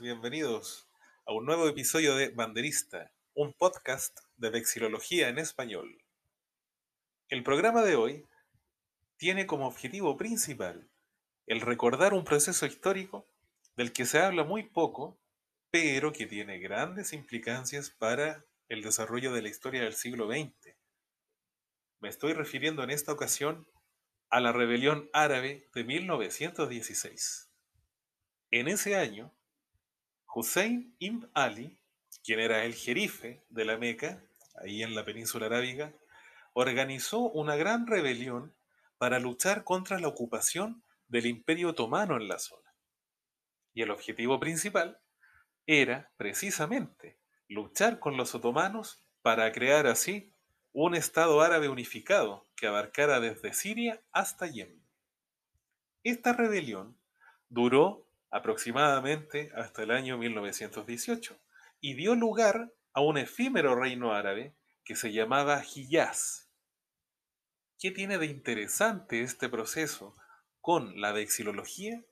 bienvenidos a un nuevo episodio de Banderista, un podcast de vexilología en español. El programa de hoy tiene como objetivo principal el recordar un proceso histórico del que se habla muy poco, pero que tiene grandes implicancias para el desarrollo de la historia del siglo XX. Me estoy refiriendo en esta ocasión a la rebelión árabe de 1916. En ese año, Hussein ibn Ali, quien era el jerife de la Meca, ahí en la península arábiga, organizó una gran rebelión para luchar contra la ocupación del Imperio Otomano en la zona. Y el objetivo principal era, precisamente, luchar con los otomanos para crear así un Estado árabe unificado que abarcara desde Siria hasta Yemen. Esta rebelión duró aproximadamente hasta el año 1918 y dio lugar a un efímero reino árabe que se llamaba Hiyaz. ¿Qué tiene de interesante este proceso con la vexilología?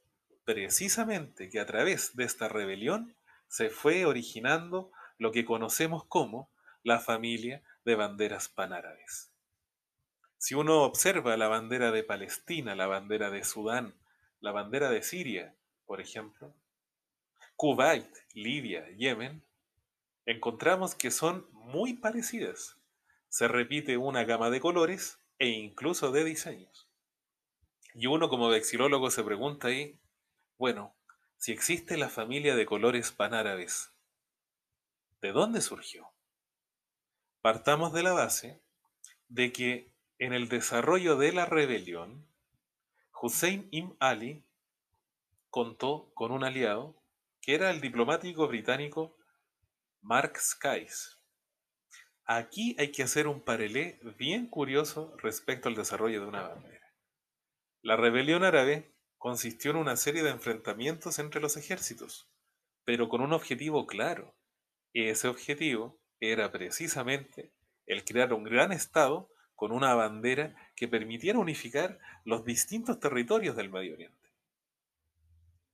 Precisamente que a través de esta rebelión se fue originando lo que conocemos como la familia de banderas panárabes. Si uno observa la bandera de Palestina, la bandera de Sudán, la bandera de Siria, por ejemplo, Kuwait, Libia, Yemen, encontramos que son muy parecidas. Se repite una gama de colores e incluso de diseños. Y uno como vexilólogo se pregunta ahí, bueno, si existe la familia de colores panárabes, ¿de dónde surgió? Partamos de la base de que en el desarrollo de la rebelión, Hussein ibn Ali contó con un aliado que era el diplomático británico Mark Skies. Aquí hay que hacer un paralelo bien curioso respecto al desarrollo de una bandera. La rebelión árabe consistió en una serie de enfrentamientos entre los ejércitos, pero con un objetivo claro. Y ese objetivo era precisamente el crear un gran Estado con una bandera que permitiera unificar los distintos territorios del Medio Oriente.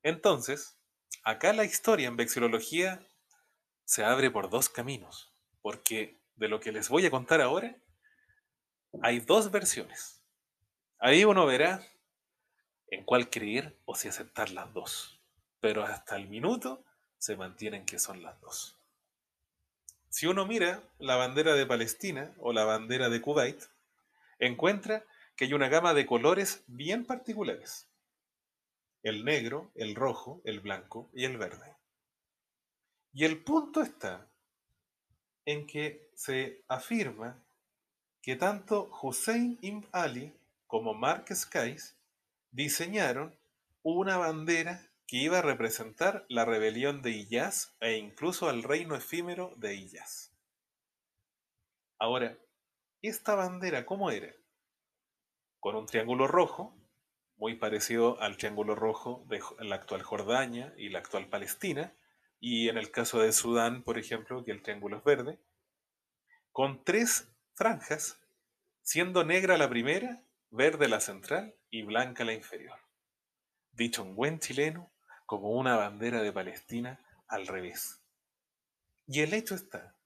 Entonces, acá la historia en vexilología se abre por dos caminos, porque de lo que les voy a contar ahora, hay dos versiones. Ahí uno verá en cuál creer o si aceptar las dos, pero hasta el minuto se mantienen que son las dos. Si uno mira la bandera de Palestina o la bandera de Kuwait, encuentra que hay una gama de colores bien particulares el negro, el rojo, el blanco y el verde. Y el punto está en que se afirma que tanto Hussein ibn Ali como Mark Skies diseñaron una bandera que iba a representar la rebelión de Iyaz e incluso al reino efímero de Iyaz. Ahora, ¿esta bandera cómo era? Con un triángulo rojo, muy parecido al Triángulo Rojo de la actual Jordania y la actual Palestina, y en el caso de Sudán, por ejemplo, que el triángulo es verde, con tres franjas, siendo negra la primera, verde la central y blanca la inferior. Dicho en buen chileno, como una bandera de Palestina al revés. Y el hecho está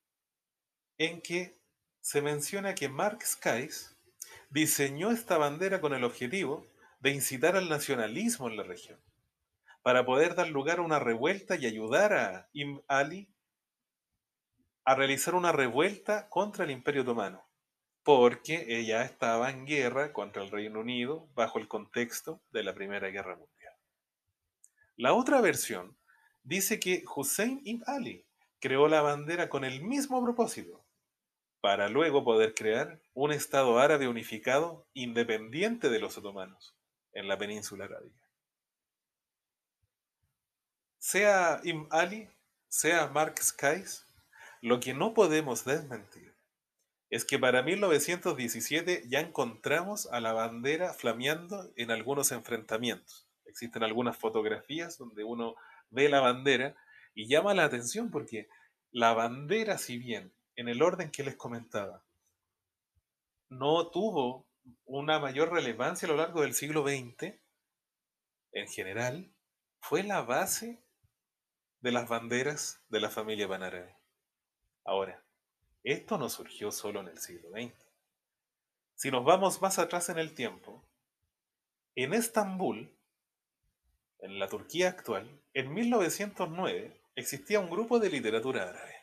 en que se menciona que Mark Skies diseñó esta bandera con el objetivo de incitar al nacionalismo en la región, para poder dar lugar a una revuelta y ayudar a Im Ali a realizar una revuelta contra el Imperio Otomano, porque ella estaba en guerra contra el Reino Unido bajo el contexto de la Primera Guerra Mundial. La otra versión dice que Hussein ibn Ali creó la bandera con el mismo propósito, para luego poder crear un Estado árabe unificado independiente de los otomanos en la península arábiga. Sea Im Ali, sea Mark Skies, lo que no podemos desmentir es que para 1917 ya encontramos a la bandera flameando en algunos enfrentamientos. Existen algunas fotografías donde uno ve la bandera y llama la atención porque la bandera, si bien en el orden que les comentaba, no tuvo una mayor relevancia a lo largo del siglo XX, en general, fue la base de las banderas de la familia panárabe. Ahora, esto no surgió solo en el siglo XX. Si nos vamos más atrás en el tiempo, en Estambul, en la Turquía actual, en 1909 existía un grupo de literatura árabe.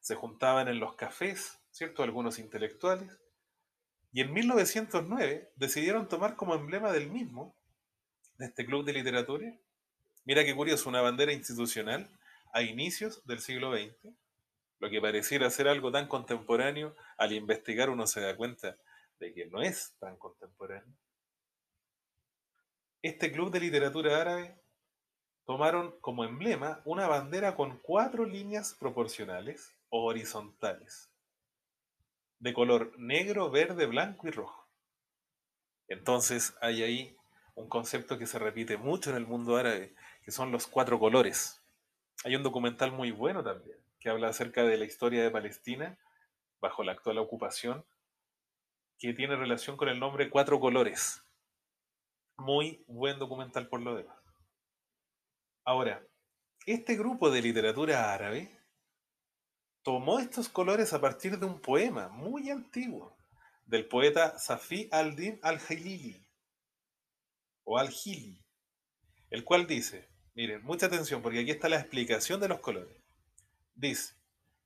Se juntaban en los cafés, ¿cierto? Algunos intelectuales. Y en 1909 decidieron tomar como emblema del mismo, de este club de literatura, mira qué curioso, una bandera institucional a inicios del siglo XX, lo que pareciera ser algo tan contemporáneo, al investigar uno se da cuenta de que no es tan contemporáneo. Este club de literatura árabe tomaron como emblema una bandera con cuatro líneas proporcionales o horizontales, de color negro, verde, blanco y rojo. Entonces hay ahí un concepto que se repite mucho en el mundo árabe, que son los cuatro colores. Hay un documental muy bueno también, que habla acerca de la historia de Palestina bajo la actual ocupación, que tiene relación con el nombre Cuatro Colores. Muy buen documental por lo demás. Ahora, este grupo de literatura árabe tomó estos colores a partir de un poema muy antiguo del poeta Safi al-Din al-Hilili o al-Hili, el cual dice, miren, mucha atención porque aquí está la explicación de los colores. Dice,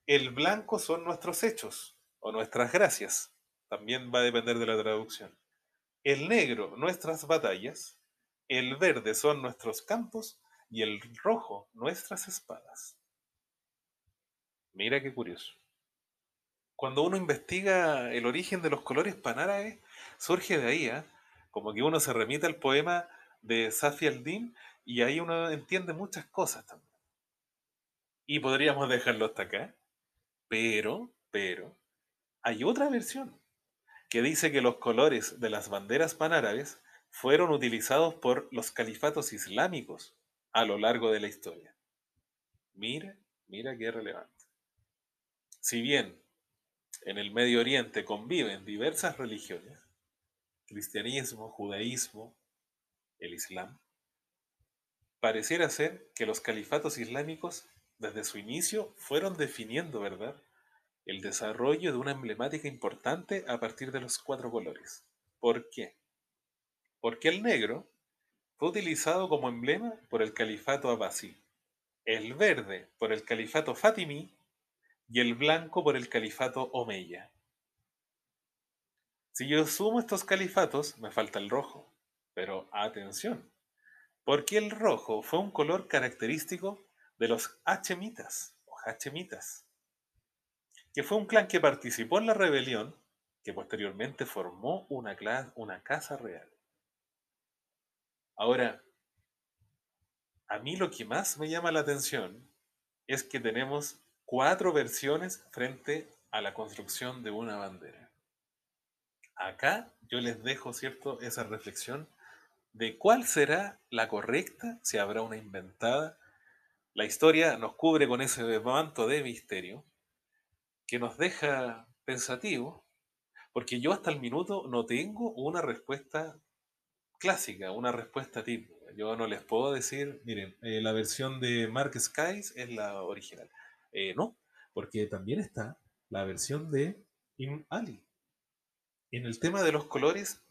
el blanco son nuestros hechos o nuestras gracias, también va a depender de la traducción. El negro, nuestras batallas, el verde son nuestros campos y el rojo nuestras espadas. Mira qué curioso. Cuando uno investiga el origen de los colores panárabes, surge de ahí, ¿eh? como que uno se remite al poema de Safi al-Din y ahí uno entiende muchas cosas también. Y podríamos dejarlo hasta acá, pero, pero, hay otra versión que dice que los colores de las banderas panárabes fueron utilizados por los califatos islámicos a lo largo de la historia. Mira, mira qué relevante. Si bien en el Medio Oriente conviven diversas religiones, cristianismo, judaísmo, el islam, pareciera ser que los califatos islámicos desde su inicio fueron definiendo, ¿verdad?, el desarrollo de una emblemática importante a partir de los cuatro colores. ¿Por qué? Porque el negro fue utilizado como emblema por el califato abbasí, el verde por el califato fatimí y el blanco por el califato omeya. Si yo sumo estos califatos, me falta el rojo. Pero atención, porque el rojo fue un color característico de los hachemitas o hachemitas, que fue un clan que participó en la rebelión que posteriormente formó una, una casa real. Ahora, a mí lo que más me llama la atención es que tenemos cuatro versiones frente a la construcción de una bandera. Acá yo les dejo, ¿cierto?, esa reflexión de cuál será la correcta, si habrá una inventada. La historia nos cubre con ese manto de misterio que nos deja pensativo, porque yo hasta el minuto no tengo una respuesta clásica, una respuesta tipo. Yo no les puedo decir, miren, eh, la versión de Mark Skies es la original. Eh, no, porque también está la versión de Im Ali. En el tema de los colores,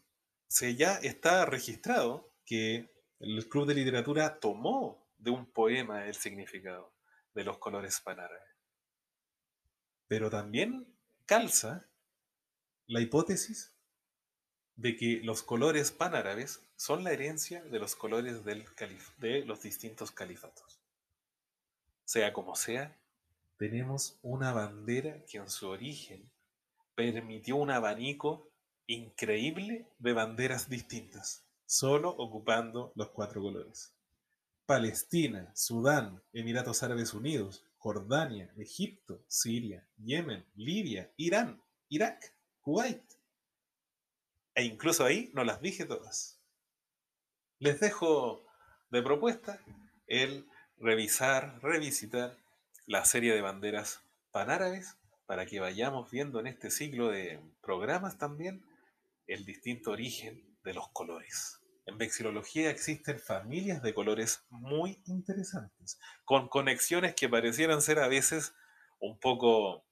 se ya está registrado que el Club de Literatura tomó de un poema el significado de los colores panárabes. Pero también calza la hipótesis de que los colores panárabes son la herencia de los colores del de los distintos califatos. Sea como sea, tenemos una bandera que en su origen permitió un abanico increíble de banderas distintas, solo ocupando los cuatro colores. Palestina, Sudán, Emiratos Árabes Unidos, Jordania, Egipto, Siria, Yemen, Libia, Irán, Irak, Kuwait, e incluso ahí no las dije todas. Les dejo de propuesta el revisar, revisitar la serie de banderas panárabes para que vayamos viendo en este ciclo de programas también el distinto origen de los colores. En vexilología existen familias de colores muy interesantes, con conexiones que parecieran ser a veces un poco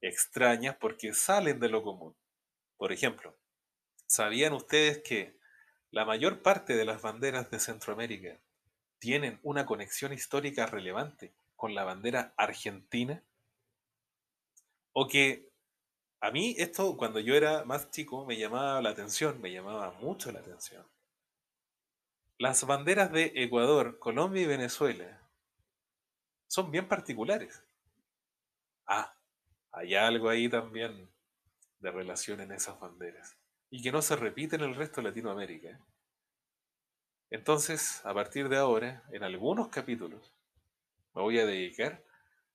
extrañas porque salen de lo común. Por ejemplo, ¿sabían ustedes que la mayor parte de las banderas de Centroamérica tienen una conexión histórica relevante con la bandera argentina? O que a mí esto cuando yo era más chico me llamaba la atención, me llamaba mucho la atención. Las banderas de Ecuador, Colombia y Venezuela son bien particulares. Ah, hay algo ahí también de relación en esas banderas y que no se repite en el resto de Latinoamérica. Entonces, a partir de ahora, en algunos capítulos, me voy a dedicar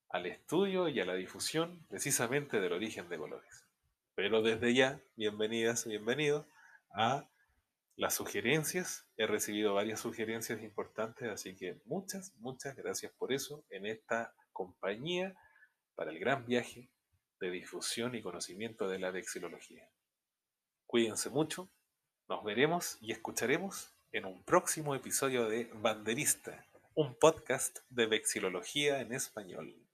al estudio y a la difusión precisamente del origen de colores. Pero desde ya, bienvenidas bienvenidos a las sugerencias. He recibido varias sugerencias importantes, así que muchas, muchas gracias por eso en esta compañía para el gran viaje de difusión y conocimiento de la vexilología. Cuídense mucho, nos veremos y escucharemos en un próximo episodio de Banderista, un podcast de vexilología en español.